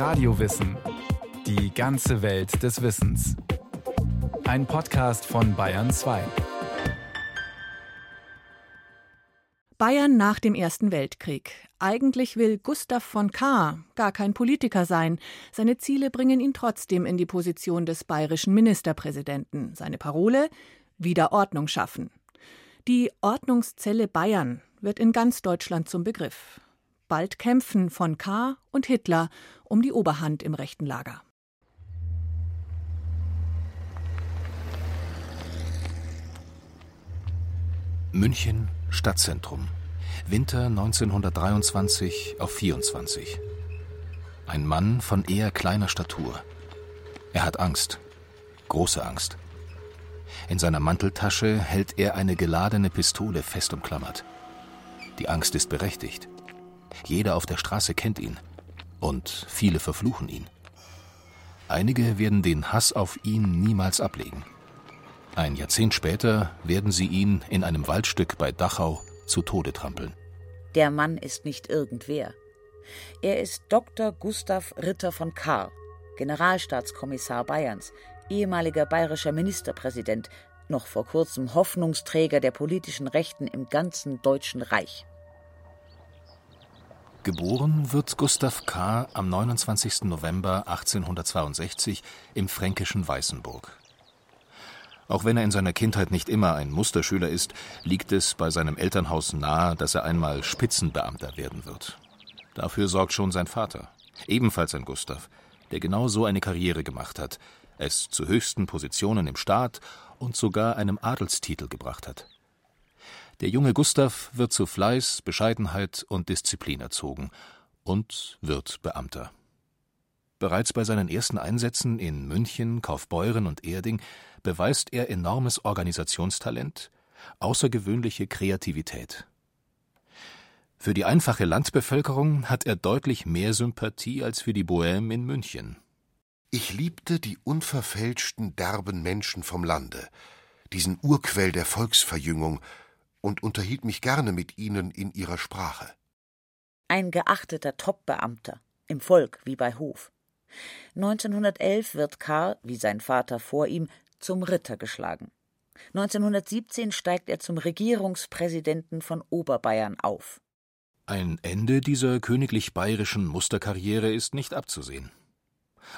Radiowissen. Die ganze Welt des Wissens. Ein Podcast von Bayern 2. Bayern nach dem Ersten Weltkrieg. Eigentlich will Gustav von Kahr gar kein Politiker sein. Seine Ziele bringen ihn trotzdem in die Position des bayerischen Ministerpräsidenten. Seine Parole: Wieder Ordnung schaffen. Die Ordnungszelle Bayern wird in ganz Deutschland zum Begriff. Bald kämpfen von Kahr und Hitler um die Oberhand im rechten Lager. München Stadtzentrum. Winter 1923 auf 24. Ein Mann von eher kleiner Statur. Er hat Angst. Große Angst. In seiner Manteltasche hält er eine geladene Pistole fest umklammert. Die Angst ist berechtigt. Jeder auf der Straße kennt ihn. Und viele verfluchen ihn. Einige werden den Hass auf ihn niemals ablegen. Ein Jahrzehnt später werden sie ihn in einem Waldstück bei Dachau zu Tode trampeln. Der Mann ist nicht irgendwer. Er ist Dr. Gustav Ritter von Kahr, Generalstaatskommissar Bayerns, ehemaliger bayerischer Ministerpräsident, noch vor kurzem Hoffnungsträger der politischen Rechten im ganzen Deutschen Reich. Geboren wird Gustav K. am 29. November 1862 im fränkischen Weißenburg. Auch wenn er in seiner Kindheit nicht immer ein Musterschüler ist, liegt es bei seinem Elternhaus nahe, dass er einmal Spitzenbeamter werden wird. Dafür sorgt schon sein Vater, ebenfalls ein Gustav, der genau so eine Karriere gemacht hat, es zu höchsten Positionen im Staat und sogar einem Adelstitel gebracht hat. Der junge Gustav wird zu Fleiß, Bescheidenheit und Disziplin erzogen und wird Beamter. Bereits bei seinen ersten Einsätzen in München, Kaufbeuren und Erding beweist er enormes Organisationstalent, außergewöhnliche Kreativität. Für die einfache Landbevölkerung hat er deutlich mehr Sympathie als für die Bohème in München. Ich liebte die unverfälschten, derben Menschen vom Lande, diesen Urquell der Volksverjüngung, und unterhielt mich gerne mit ihnen in ihrer Sprache. Ein geachteter Topbeamter, im Volk wie bei Hof. 1911 wird Karl, wie sein Vater vor ihm, zum Ritter geschlagen. 1917 steigt er zum Regierungspräsidenten von Oberbayern auf. Ein Ende dieser königlich bayerischen Musterkarriere ist nicht abzusehen.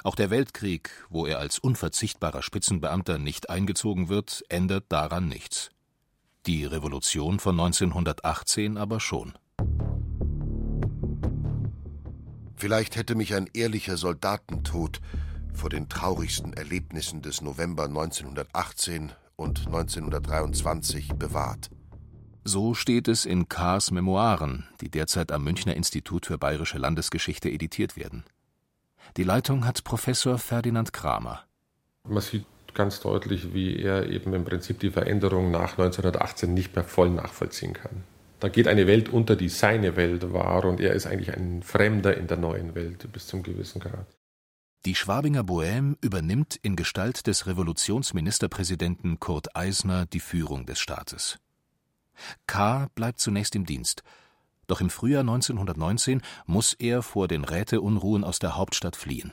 Auch der Weltkrieg, wo er als unverzichtbarer Spitzenbeamter nicht eingezogen wird, ändert daran nichts die Revolution von 1918 aber schon. Vielleicht hätte mich ein ehrlicher Soldatentod vor den traurigsten Erlebnissen des November 1918 und 1923 bewahrt. So steht es in Kahrs Memoiren, die derzeit am Münchner Institut für Bayerische Landesgeschichte editiert werden. Die Leitung hat Professor Ferdinand Kramer. Man sieht ganz deutlich, wie er eben im Prinzip die Veränderung nach 1918 nicht mehr voll nachvollziehen kann. Da geht eine Welt unter, die seine Welt war, und er ist eigentlich ein Fremder in der neuen Welt bis zum gewissen Grad. Die Schwabinger Bohème übernimmt in Gestalt des Revolutionsministerpräsidenten Kurt Eisner die Führung des Staates. K. bleibt zunächst im Dienst, doch im Frühjahr 1919 muss er vor den Räteunruhen aus der Hauptstadt fliehen.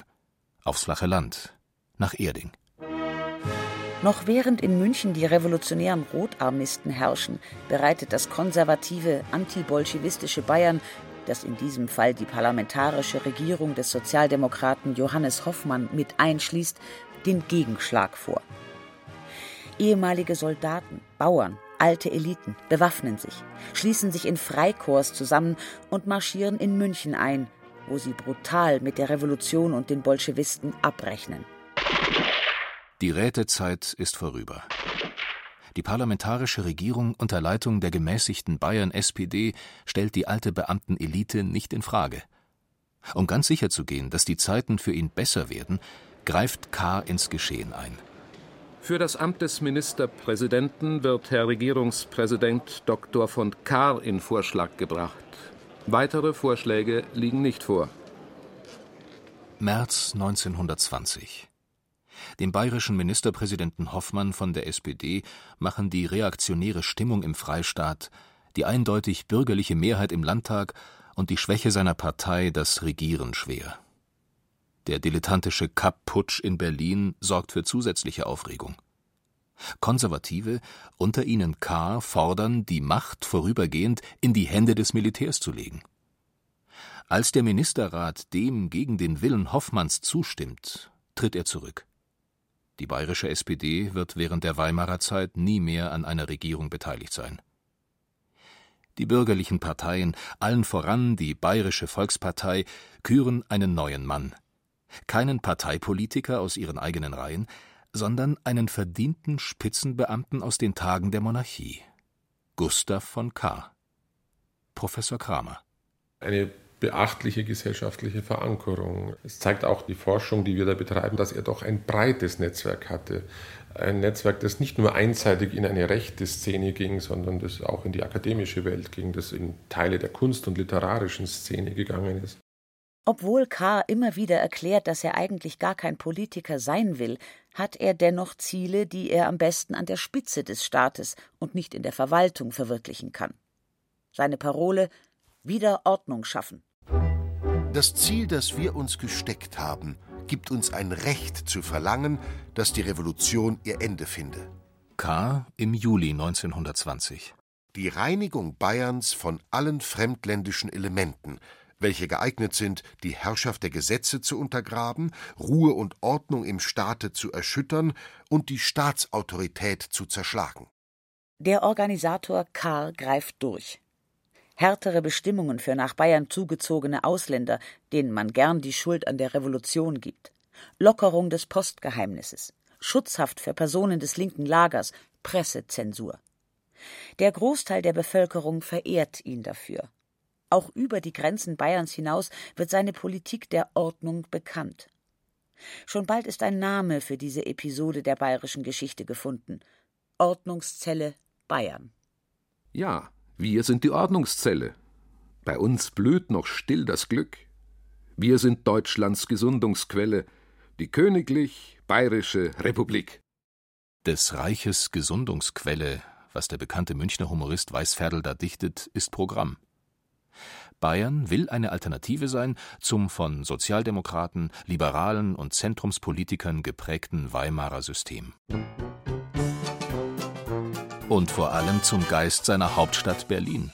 Aufs flache Land, nach Erding. Noch während in München die revolutionären Rotarmisten herrschen, bereitet das konservative, antibolschewistische Bayern, das in diesem Fall die parlamentarische Regierung des Sozialdemokraten Johannes Hoffmann mit einschließt, den Gegenschlag vor. Ehemalige Soldaten, Bauern, alte Eliten bewaffnen sich, schließen sich in Freikorps zusammen und marschieren in München ein, wo sie brutal mit der Revolution und den Bolschewisten abrechnen. Die Rätezeit ist vorüber. Die parlamentarische Regierung unter Leitung der gemäßigten Bayern SPD stellt die alte Beamtenelite nicht in Frage. Um ganz sicher zu gehen, dass die Zeiten für ihn besser werden, greift K. ins Geschehen ein. Für das Amt des Ministerpräsidenten wird Herr Regierungspräsident Dr. von Kahr in Vorschlag gebracht. Weitere Vorschläge liegen nicht vor. März 1920 dem bayerischen Ministerpräsidenten Hoffmann von der SPD machen die reaktionäre Stimmung im Freistaat, die eindeutig bürgerliche Mehrheit im Landtag und die Schwäche seiner Partei das Regieren schwer. Der dilettantische Kapp-Putsch in Berlin sorgt für zusätzliche Aufregung. Konservative, unter ihnen K., fordern, die Macht vorübergehend in die Hände des Militärs zu legen. Als der Ministerrat dem gegen den Willen Hoffmanns zustimmt, tritt er zurück. Die bayerische SPD wird während der Weimarer Zeit nie mehr an einer Regierung beteiligt sein. Die bürgerlichen Parteien, allen voran die Bayerische Volkspartei, küren einen neuen Mann. Keinen Parteipolitiker aus ihren eigenen Reihen, sondern einen verdienten Spitzenbeamten aus den Tagen der Monarchie. Gustav von K. Professor Kramer. Eine beachtliche gesellschaftliche Verankerung. Es zeigt auch die Forschung, die wir da betreiben, dass er doch ein breites Netzwerk hatte. Ein Netzwerk, das nicht nur einseitig in eine rechte Szene ging, sondern das auch in die akademische Welt ging, das in Teile der Kunst- und literarischen Szene gegangen ist. Obwohl K. immer wieder erklärt, dass er eigentlich gar kein Politiker sein will, hat er dennoch Ziele, die er am besten an der Spitze des Staates und nicht in der Verwaltung verwirklichen kann. Seine Parole Wieder Ordnung schaffen. Das Ziel, das wir uns gesteckt haben, gibt uns ein Recht zu verlangen, dass die Revolution ihr Ende finde. K. im Juli 1920. Die Reinigung Bayerns von allen fremdländischen Elementen, welche geeignet sind, die Herrschaft der Gesetze zu untergraben, Ruhe und Ordnung im Staate zu erschüttern und die Staatsautorität zu zerschlagen. Der Organisator K. greift durch härtere Bestimmungen für nach Bayern zugezogene Ausländer, denen man gern die Schuld an der Revolution gibt, Lockerung des Postgeheimnisses, Schutzhaft für Personen des linken Lagers, Pressezensur. Der Großteil der Bevölkerung verehrt ihn dafür. Auch über die Grenzen Bayerns hinaus wird seine Politik der Ordnung bekannt. Schon bald ist ein Name für diese Episode der bayerischen Geschichte gefunden Ordnungszelle Bayern. Ja, wir sind die Ordnungszelle. Bei uns blüht noch still das Glück. Wir sind Deutschlands Gesundungsquelle, die königlich bayerische Republik. Des Reiches Gesundungsquelle, was der bekannte Münchner Humorist Weißferdl da dichtet, ist Programm. Bayern will eine Alternative sein zum von Sozialdemokraten, Liberalen und Zentrumspolitikern geprägten Weimarer System und vor allem zum Geist seiner Hauptstadt Berlin.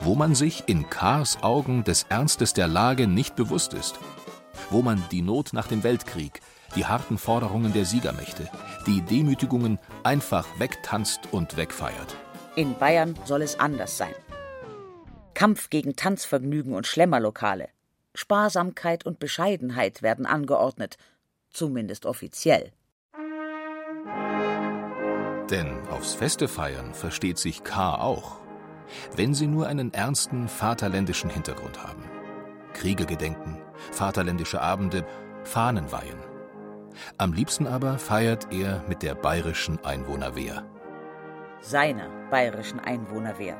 Wo man sich in Kars Augen des Ernstes der Lage nicht bewusst ist, wo man die Not nach dem Weltkrieg, die harten Forderungen der Siegermächte, die Demütigungen einfach wegtanzt und wegfeiert. In Bayern soll es anders sein. Kampf gegen Tanzvergnügen und Schlemmerlokale. Sparsamkeit und Bescheidenheit werden angeordnet, zumindest offiziell. Denn aufs Feste feiern versteht sich K. auch, wenn sie nur einen ernsten vaterländischen Hintergrund haben. Kriege gedenken, vaterländische Abende, Fahnen weihen. Am liebsten aber feiert er mit der bayerischen Einwohnerwehr. Seiner bayerischen Einwohnerwehr.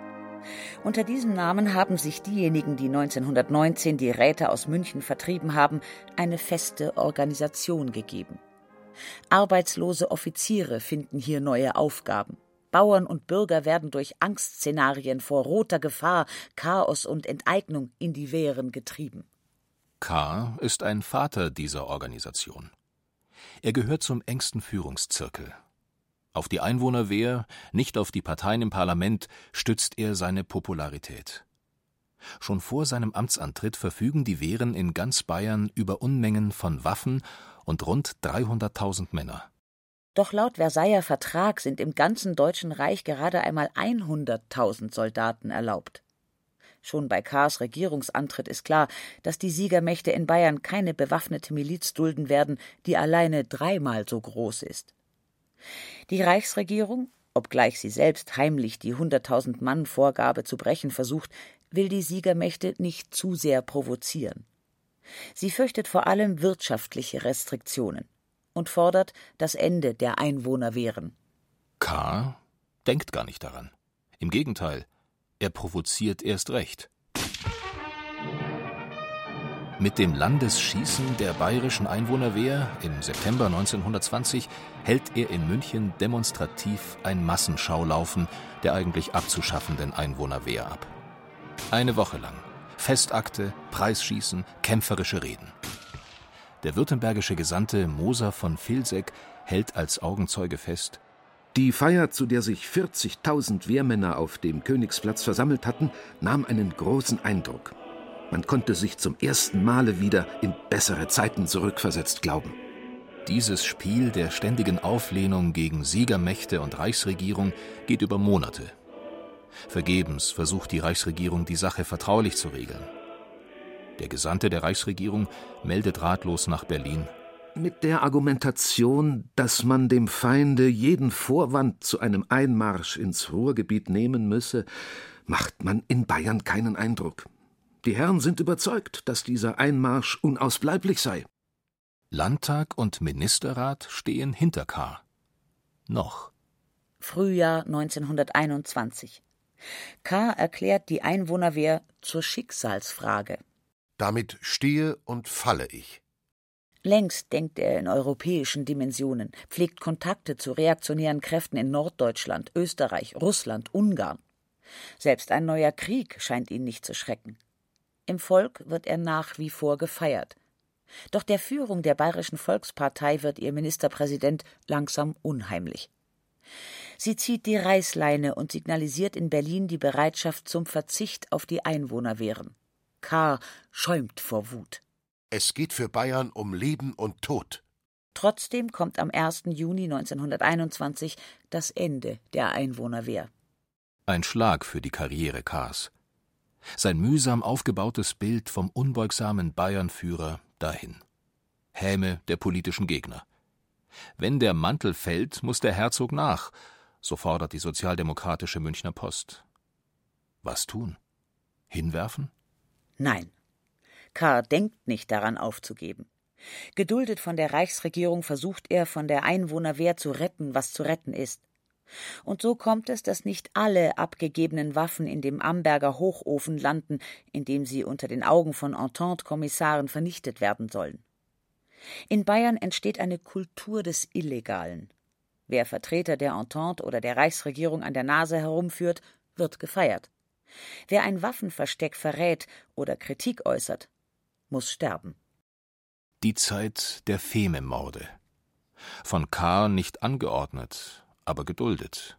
Unter diesem Namen haben sich diejenigen, die 1919 die Räte aus München vertrieben haben, eine feste Organisation gegeben. Arbeitslose Offiziere finden hier neue Aufgaben. Bauern und Bürger werden durch Angstszenarien vor roter Gefahr, Chaos und Enteignung in die Wehren getrieben. K. ist ein Vater dieser Organisation. Er gehört zum engsten Führungszirkel. Auf die Einwohnerwehr, nicht auf die Parteien im Parlament, stützt er seine Popularität. Schon vor seinem Amtsantritt verfügen die Wehren in ganz Bayern über Unmengen von Waffen und rund 300.000 Männer. Doch laut Versailler Vertrag sind im ganzen Deutschen Reich gerade einmal 100.000 Soldaten erlaubt. Schon bei Kahrs Regierungsantritt ist klar, dass die Siegermächte in Bayern keine bewaffnete Miliz dulden werden, die alleine dreimal so groß ist. Die Reichsregierung, obgleich sie selbst heimlich die 100.000 Mann Vorgabe zu brechen versucht, will die Siegermächte nicht zu sehr provozieren. Sie fürchtet vor allem wirtschaftliche Restriktionen und fordert das Ende der Einwohnerwehren. K. denkt gar nicht daran. Im Gegenteil, er provoziert erst recht. Mit dem Landesschießen der bayerischen Einwohnerwehr im September 1920 hält er in München demonstrativ ein Massenschaulaufen der eigentlich abzuschaffenden Einwohnerwehr ab. Eine Woche lang Festakte, Preisschießen, kämpferische Reden. Der württembergische Gesandte Moser von Vilseck hält als Augenzeuge fest, die Feier, zu der sich 40.000 Wehrmänner auf dem Königsplatz versammelt hatten, nahm einen großen Eindruck. Man konnte sich zum ersten Male wieder in bessere Zeiten zurückversetzt glauben. Dieses Spiel der ständigen Auflehnung gegen Siegermächte und Reichsregierung geht über Monate. Vergebens versucht die Reichsregierung, die Sache vertraulich zu regeln. Der Gesandte der Reichsregierung meldet ratlos nach Berlin. Mit der Argumentation, dass man dem Feinde jeden Vorwand zu einem Einmarsch ins Ruhrgebiet nehmen müsse, macht man in Bayern keinen Eindruck. Die Herren sind überzeugt, dass dieser Einmarsch unausbleiblich sei. Landtag und Ministerrat stehen hinter K. Noch. Frühjahr 1921. K. erklärt die Einwohnerwehr zur Schicksalsfrage. Damit stehe und falle ich. Längst denkt er in europäischen Dimensionen, pflegt Kontakte zu reaktionären Kräften in Norddeutschland, Österreich, Russland, Ungarn. Selbst ein neuer Krieg scheint ihn nicht zu schrecken. Im Volk wird er nach wie vor gefeiert. Doch der Führung der Bayerischen Volkspartei wird ihr Ministerpräsident langsam unheimlich. Sie zieht die Reißleine und signalisiert in Berlin die Bereitschaft zum Verzicht auf die Einwohnerwehren. K. schäumt vor Wut. Es geht für Bayern um Leben und Tod. Trotzdem kommt am 1. Juni 1921 das Ende der Einwohnerwehr. Ein Schlag für die Karriere Kars. Sein mühsam aufgebautes Bild vom unbeugsamen Bayernführer dahin. Häme der politischen Gegner. Wenn der Mantel fällt, muss der Herzog nach, so fordert die sozialdemokratische Münchner Post. Was tun? Hinwerfen? Nein. Karr denkt nicht daran aufzugeben. Geduldet von der Reichsregierung versucht er, von der Einwohnerwehr zu retten, was zu retten ist. Und so kommt es, dass nicht alle abgegebenen Waffen in dem Amberger Hochofen landen, in dem sie unter den Augen von Entente-Kommissaren vernichtet werden sollen. In Bayern entsteht eine Kultur des Illegalen. Wer Vertreter der Entente oder der Reichsregierung an der Nase herumführt, wird gefeiert. Wer ein Waffenversteck verrät oder Kritik äußert, muss sterben. Die Zeit der Fememorde. Von K. nicht angeordnet, aber geduldet.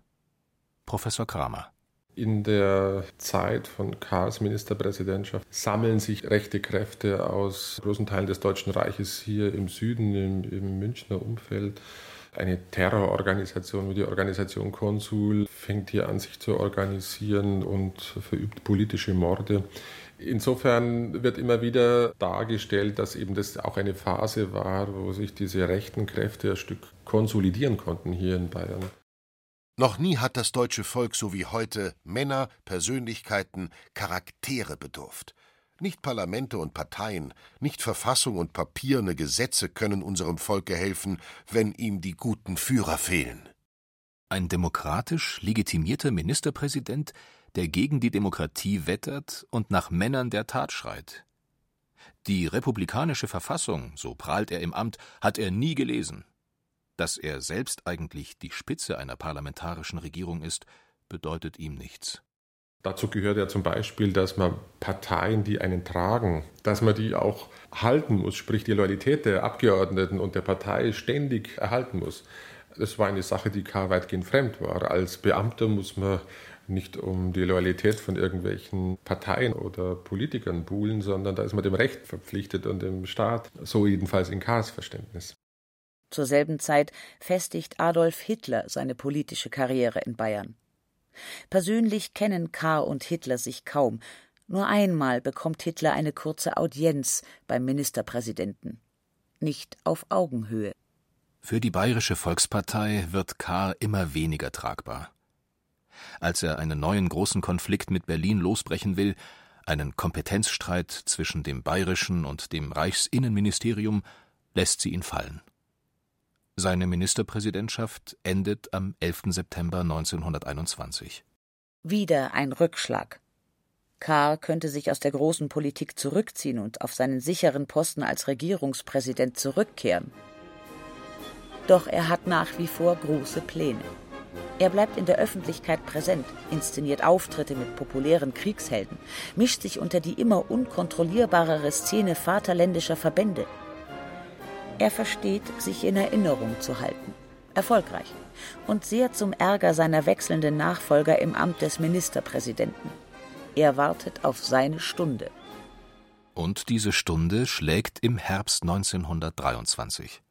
Professor Kramer. In der Zeit von Karls Ministerpräsidentschaft sammeln sich rechte Kräfte aus großen Teilen des Deutschen Reiches hier im Süden, im, im Münchner Umfeld. Eine Terrororganisation wie die Organisation Konsul fängt hier an, sich zu organisieren und verübt politische Morde. Insofern wird immer wieder dargestellt, dass eben das auch eine Phase war, wo sich diese rechten Kräfte ein Stück konsolidieren konnten hier in Bayern. Noch nie hat das deutsche Volk so wie heute Männer, Persönlichkeiten, Charaktere bedurft. Nicht Parlamente und Parteien, nicht Verfassung und papierne Gesetze können unserem Volke helfen, wenn ihm die guten Führer fehlen. Ein demokratisch legitimierter Ministerpräsident, der gegen die Demokratie wettert und nach Männern der Tat schreit. Die republikanische Verfassung, so prahlt er im Amt, hat er nie gelesen. Dass er selbst eigentlich die Spitze einer parlamentarischen Regierung ist, bedeutet ihm nichts. Dazu gehört ja zum Beispiel, dass man Parteien, die einen tragen, dass man die auch halten muss, sprich die Loyalität der Abgeordneten und der Partei ständig erhalten muss. Das war eine Sache, die K. weitgehend fremd war. Als Beamter muss man nicht um die Loyalität von irgendwelchen Parteien oder Politikern buhlen, sondern da ist man dem Recht verpflichtet und dem Staat, so jedenfalls in K.s Verständnis. Zur selben Zeit festigt Adolf Hitler seine politische Karriere in Bayern. Persönlich kennen K. und Hitler sich kaum. Nur einmal bekommt Hitler eine kurze Audienz beim Ministerpräsidenten. Nicht auf Augenhöhe. Für die Bayerische Volkspartei wird K. immer weniger tragbar. Als er einen neuen großen Konflikt mit Berlin losbrechen will, einen Kompetenzstreit zwischen dem bayerischen und dem Reichsinnenministerium, lässt sie ihn fallen. Seine Ministerpräsidentschaft endet am 11. September 1921. Wieder ein Rückschlag. Kahr könnte sich aus der großen Politik zurückziehen und auf seinen sicheren Posten als Regierungspräsident zurückkehren. Doch er hat nach wie vor große Pläne. Er bleibt in der Öffentlichkeit präsent, inszeniert Auftritte mit populären Kriegshelden, mischt sich unter die immer unkontrollierbarere Szene vaterländischer Verbände. Er versteht, sich in Erinnerung zu halten. Erfolgreich. Und sehr zum Ärger seiner wechselnden Nachfolger im Amt des Ministerpräsidenten. Er wartet auf seine Stunde. Und diese Stunde schlägt im Herbst 1923.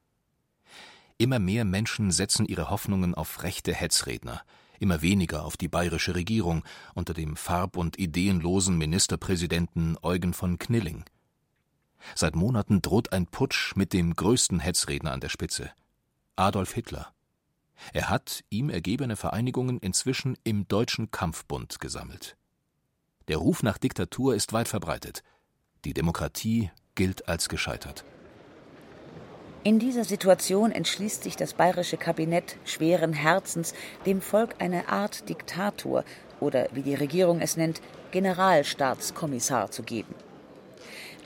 Immer mehr Menschen setzen ihre Hoffnungen auf rechte Hetzredner, immer weniger auf die bayerische Regierung unter dem farb- und ideenlosen Ministerpräsidenten Eugen von Knilling. Seit Monaten droht ein Putsch mit dem größten Hetzredner an der Spitze, Adolf Hitler. Er hat ihm ergebene Vereinigungen inzwischen im Deutschen Kampfbund gesammelt. Der Ruf nach Diktatur ist weit verbreitet. Die Demokratie gilt als gescheitert. In dieser Situation entschließt sich das bayerische Kabinett schweren Herzens, dem Volk eine Art Diktator oder wie die Regierung es nennt, Generalstaatskommissar zu geben.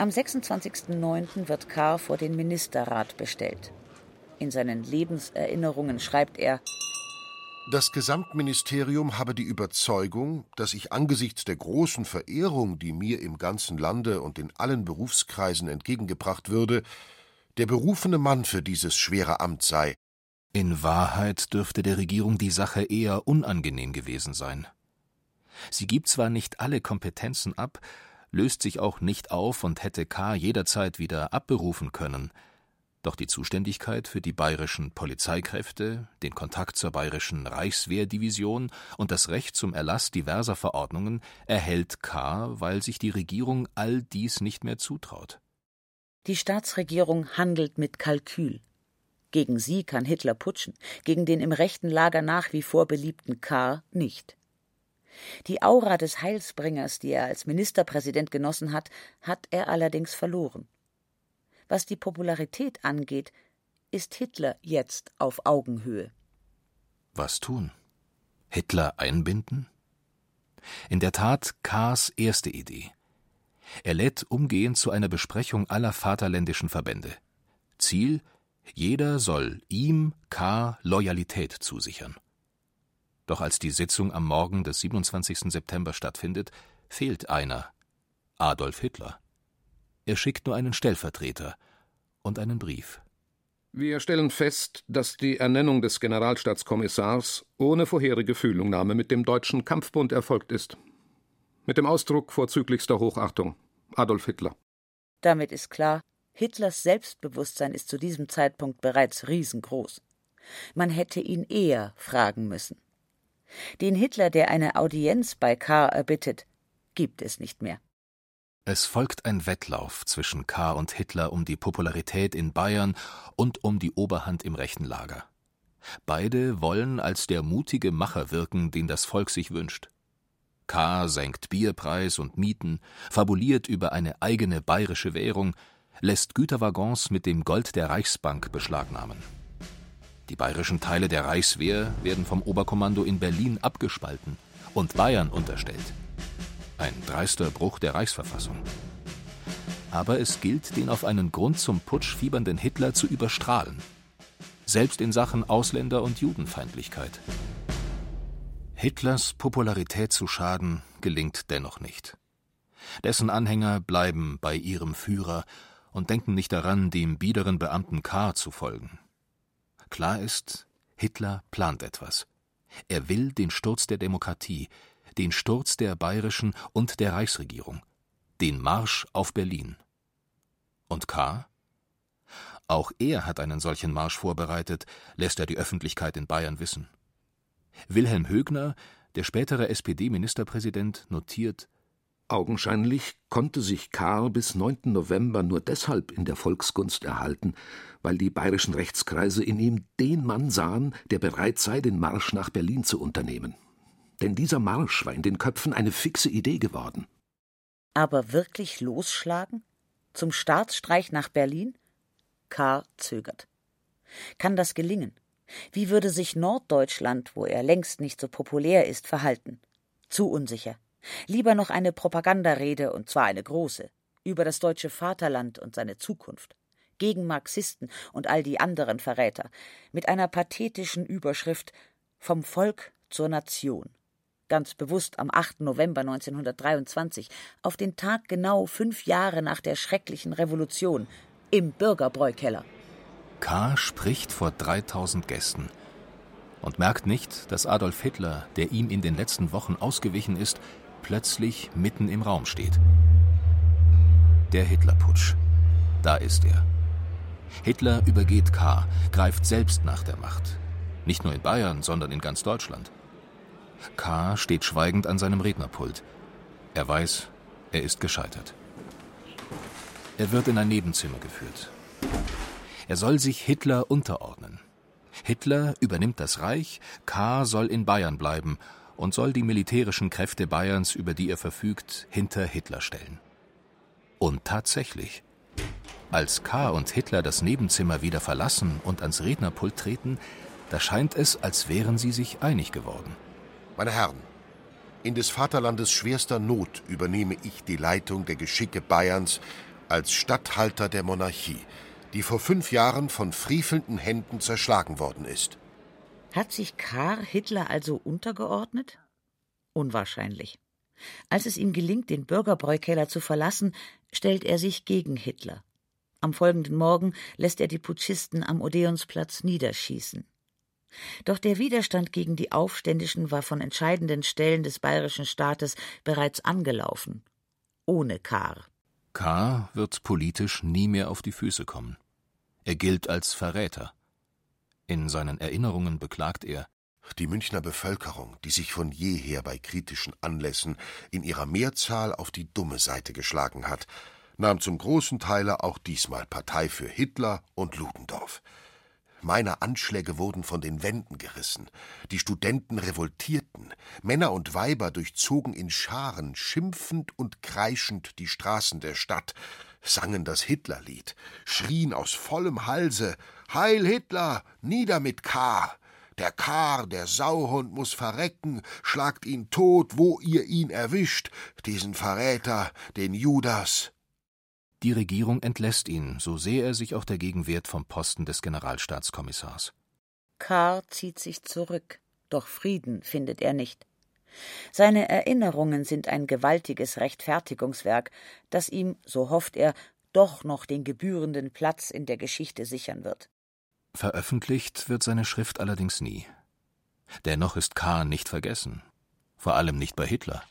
Am 26.09. wird Kahr vor den Ministerrat bestellt. In seinen Lebenserinnerungen schreibt er das Gesamtministerium habe die Überzeugung, dass ich angesichts der großen Verehrung, die mir im ganzen Lande und in allen Berufskreisen entgegengebracht würde, der berufene Mann für dieses schwere Amt sei. In Wahrheit dürfte der Regierung die Sache eher unangenehm gewesen sein. Sie gibt zwar nicht alle Kompetenzen ab, löst sich auch nicht auf und hätte K. jederzeit wieder abberufen können, doch die Zuständigkeit für die bayerischen Polizeikräfte, den Kontakt zur bayerischen Reichswehrdivision und das Recht zum Erlass diverser Verordnungen erhält K., weil sich die Regierung all dies nicht mehr zutraut. Die Staatsregierung handelt mit Kalkül. Gegen sie kann Hitler putschen, gegen den im rechten Lager nach wie vor beliebten K. nicht. Die Aura des Heilsbringers, die er als Ministerpräsident genossen hat, hat er allerdings verloren. Was die Popularität angeht, ist Hitler jetzt auf Augenhöhe. Was tun? Hitler einbinden? In der Tat K.s erste Idee. Er lädt umgehend zu einer Besprechung aller vaterländischen Verbände. Ziel: jeder soll ihm K. Loyalität zusichern. Doch als die Sitzung am Morgen des 27. September stattfindet, fehlt einer: Adolf Hitler. Er schickt nur einen Stellvertreter und einen Brief. Wir stellen fest, dass die Ernennung des Generalstaatskommissars ohne vorherige Fühlungnahme mit dem Deutschen Kampfbund erfolgt ist. Mit dem Ausdruck vorzüglichster Hochachtung. Adolf Hitler. Damit ist klar, Hitlers Selbstbewusstsein ist zu diesem Zeitpunkt bereits riesengroß. Man hätte ihn eher fragen müssen. Den Hitler, der eine Audienz bei K. erbittet, gibt es nicht mehr. Es folgt ein Wettlauf zwischen K. und Hitler um die Popularität in Bayern und um die Oberhand im rechten Lager. Beide wollen als der mutige Macher wirken, den das Volk sich wünscht. K. senkt Bierpreis und Mieten, fabuliert über eine eigene bayerische Währung, lässt Güterwaggons mit dem Gold der Reichsbank beschlagnahmen. Die bayerischen Teile der Reichswehr werden vom Oberkommando in Berlin abgespalten und Bayern unterstellt. Ein dreister Bruch der Reichsverfassung. Aber es gilt, den auf einen Grund zum Putsch fiebernden Hitler zu überstrahlen. Selbst in Sachen Ausländer- und Judenfeindlichkeit. Hitlers Popularität zu schaden gelingt dennoch nicht. Dessen Anhänger bleiben bei ihrem Führer und denken nicht daran, dem biederen Beamten K. zu folgen. Klar ist, Hitler plant etwas. Er will den Sturz der Demokratie, den Sturz der bayerischen und der Reichsregierung, den Marsch auf Berlin. Und K.? Auch er hat einen solchen Marsch vorbereitet, lässt er die Öffentlichkeit in Bayern wissen. Wilhelm Högner, der spätere SPD-Ministerpräsident, notiert Augenscheinlich konnte sich Karl bis 9. November nur deshalb in der Volksgunst erhalten, weil die bayerischen Rechtskreise in ihm den Mann sahen, der bereit sei, den Marsch nach Berlin zu unternehmen. Denn dieser Marsch war in den Köpfen eine fixe Idee geworden. Aber wirklich losschlagen? Zum Staatsstreich nach Berlin? K. zögert. Kann das gelingen? Wie würde sich Norddeutschland, wo er längst nicht so populär ist, verhalten? Zu unsicher. Lieber noch eine Propagandarede, und zwar eine große, über das deutsche Vaterland und seine Zukunft, gegen Marxisten und all die anderen Verräter, mit einer pathetischen Überschrift Vom Volk zur Nation. Ganz bewusst am 8. November 1923, auf den Tag genau fünf Jahre nach der schrecklichen Revolution, im Bürgerbräukeller. K. spricht vor 3000 Gästen und merkt nicht, dass Adolf Hitler, der ihm in den letzten Wochen ausgewichen ist, plötzlich mitten im Raum steht. Der Hitlerputsch. Da ist er. Hitler übergeht K., greift selbst nach der Macht. Nicht nur in Bayern, sondern in ganz Deutschland. K. steht schweigend an seinem Rednerpult. Er weiß, er ist gescheitert. Er wird in ein Nebenzimmer geführt. Er soll sich Hitler unterordnen. Hitler übernimmt das Reich, K. soll in Bayern bleiben und soll die militärischen Kräfte Bayerns, über die er verfügt, hinter Hitler stellen. Und tatsächlich. Als K. und Hitler das Nebenzimmer wieder verlassen und ans Rednerpult treten, da scheint es, als wären sie sich einig geworden. Meine Herren, in des Vaterlandes schwerster Not übernehme ich die Leitung der Geschicke Bayerns als Statthalter der Monarchie, die vor fünf Jahren von friefelnden Händen zerschlagen worden ist. Hat sich Karl Hitler also untergeordnet? Unwahrscheinlich. Als es ihm gelingt, den Bürgerbräukeller zu verlassen, stellt er sich gegen Hitler. Am folgenden Morgen lässt er die Putschisten am Odeonsplatz niederschießen. Doch der Widerstand gegen die Aufständischen war von entscheidenden Stellen des bayerischen Staates bereits angelaufen. Ohne Kahr. K. wird politisch nie mehr auf die Füße kommen. Er gilt als Verräter. In seinen Erinnerungen beklagt er die Münchner Bevölkerung, die sich von jeher bei kritischen Anlässen in ihrer Mehrzahl auf die dumme Seite geschlagen hat, nahm zum großen Teile auch diesmal Partei für Hitler und Ludendorff. Meine Anschläge wurden von den Wänden gerissen. Die Studenten revoltierten. Männer und Weiber durchzogen in Scharen, schimpfend und kreischend die Straßen der Stadt, sangen das Hitlerlied, schrien aus vollem Halse: Heil Hitler! Nieder mit K! Der Kar, der Sauhund, muss verrecken, schlagt ihn tot, wo ihr ihn erwischt, diesen Verräter, den Judas. Die Regierung entlässt ihn, so sehr er sich auch dagegen wehrt, vom Posten des Generalstaatskommissars. Karr zieht sich zurück, doch Frieden findet er nicht. Seine Erinnerungen sind ein gewaltiges Rechtfertigungswerk, das ihm, so hofft er, doch noch den gebührenden Platz in der Geschichte sichern wird. Veröffentlicht wird seine Schrift allerdings nie. Dennoch ist K. nicht vergessen, vor allem nicht bei Hitler.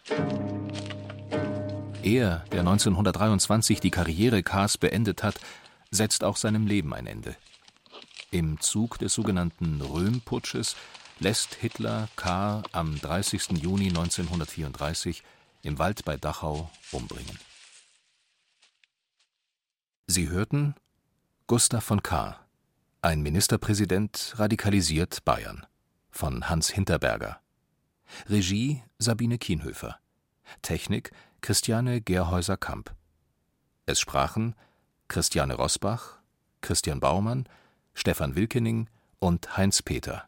Er, der 1923 die Karriere Kahrs beendet hat, setzt auch seinem Leben ein Ende. Im Zug des sogenannten Röhm-Putsches lässt Hitler Kahr am 30. Juni 1934 im Wald bei Dachau umbringen. Sie hörten Gustav von Kahr, ein Ministerpräsident radikalisiert Bayern von Hans Hinterberger. Regie Sabine Kienhöfer. Technik Christiane Gerhäuser-Kamp. Es sprachen Christiane Rosbach, Christian Baumann, Stefan Wilkening und Heinz Peter.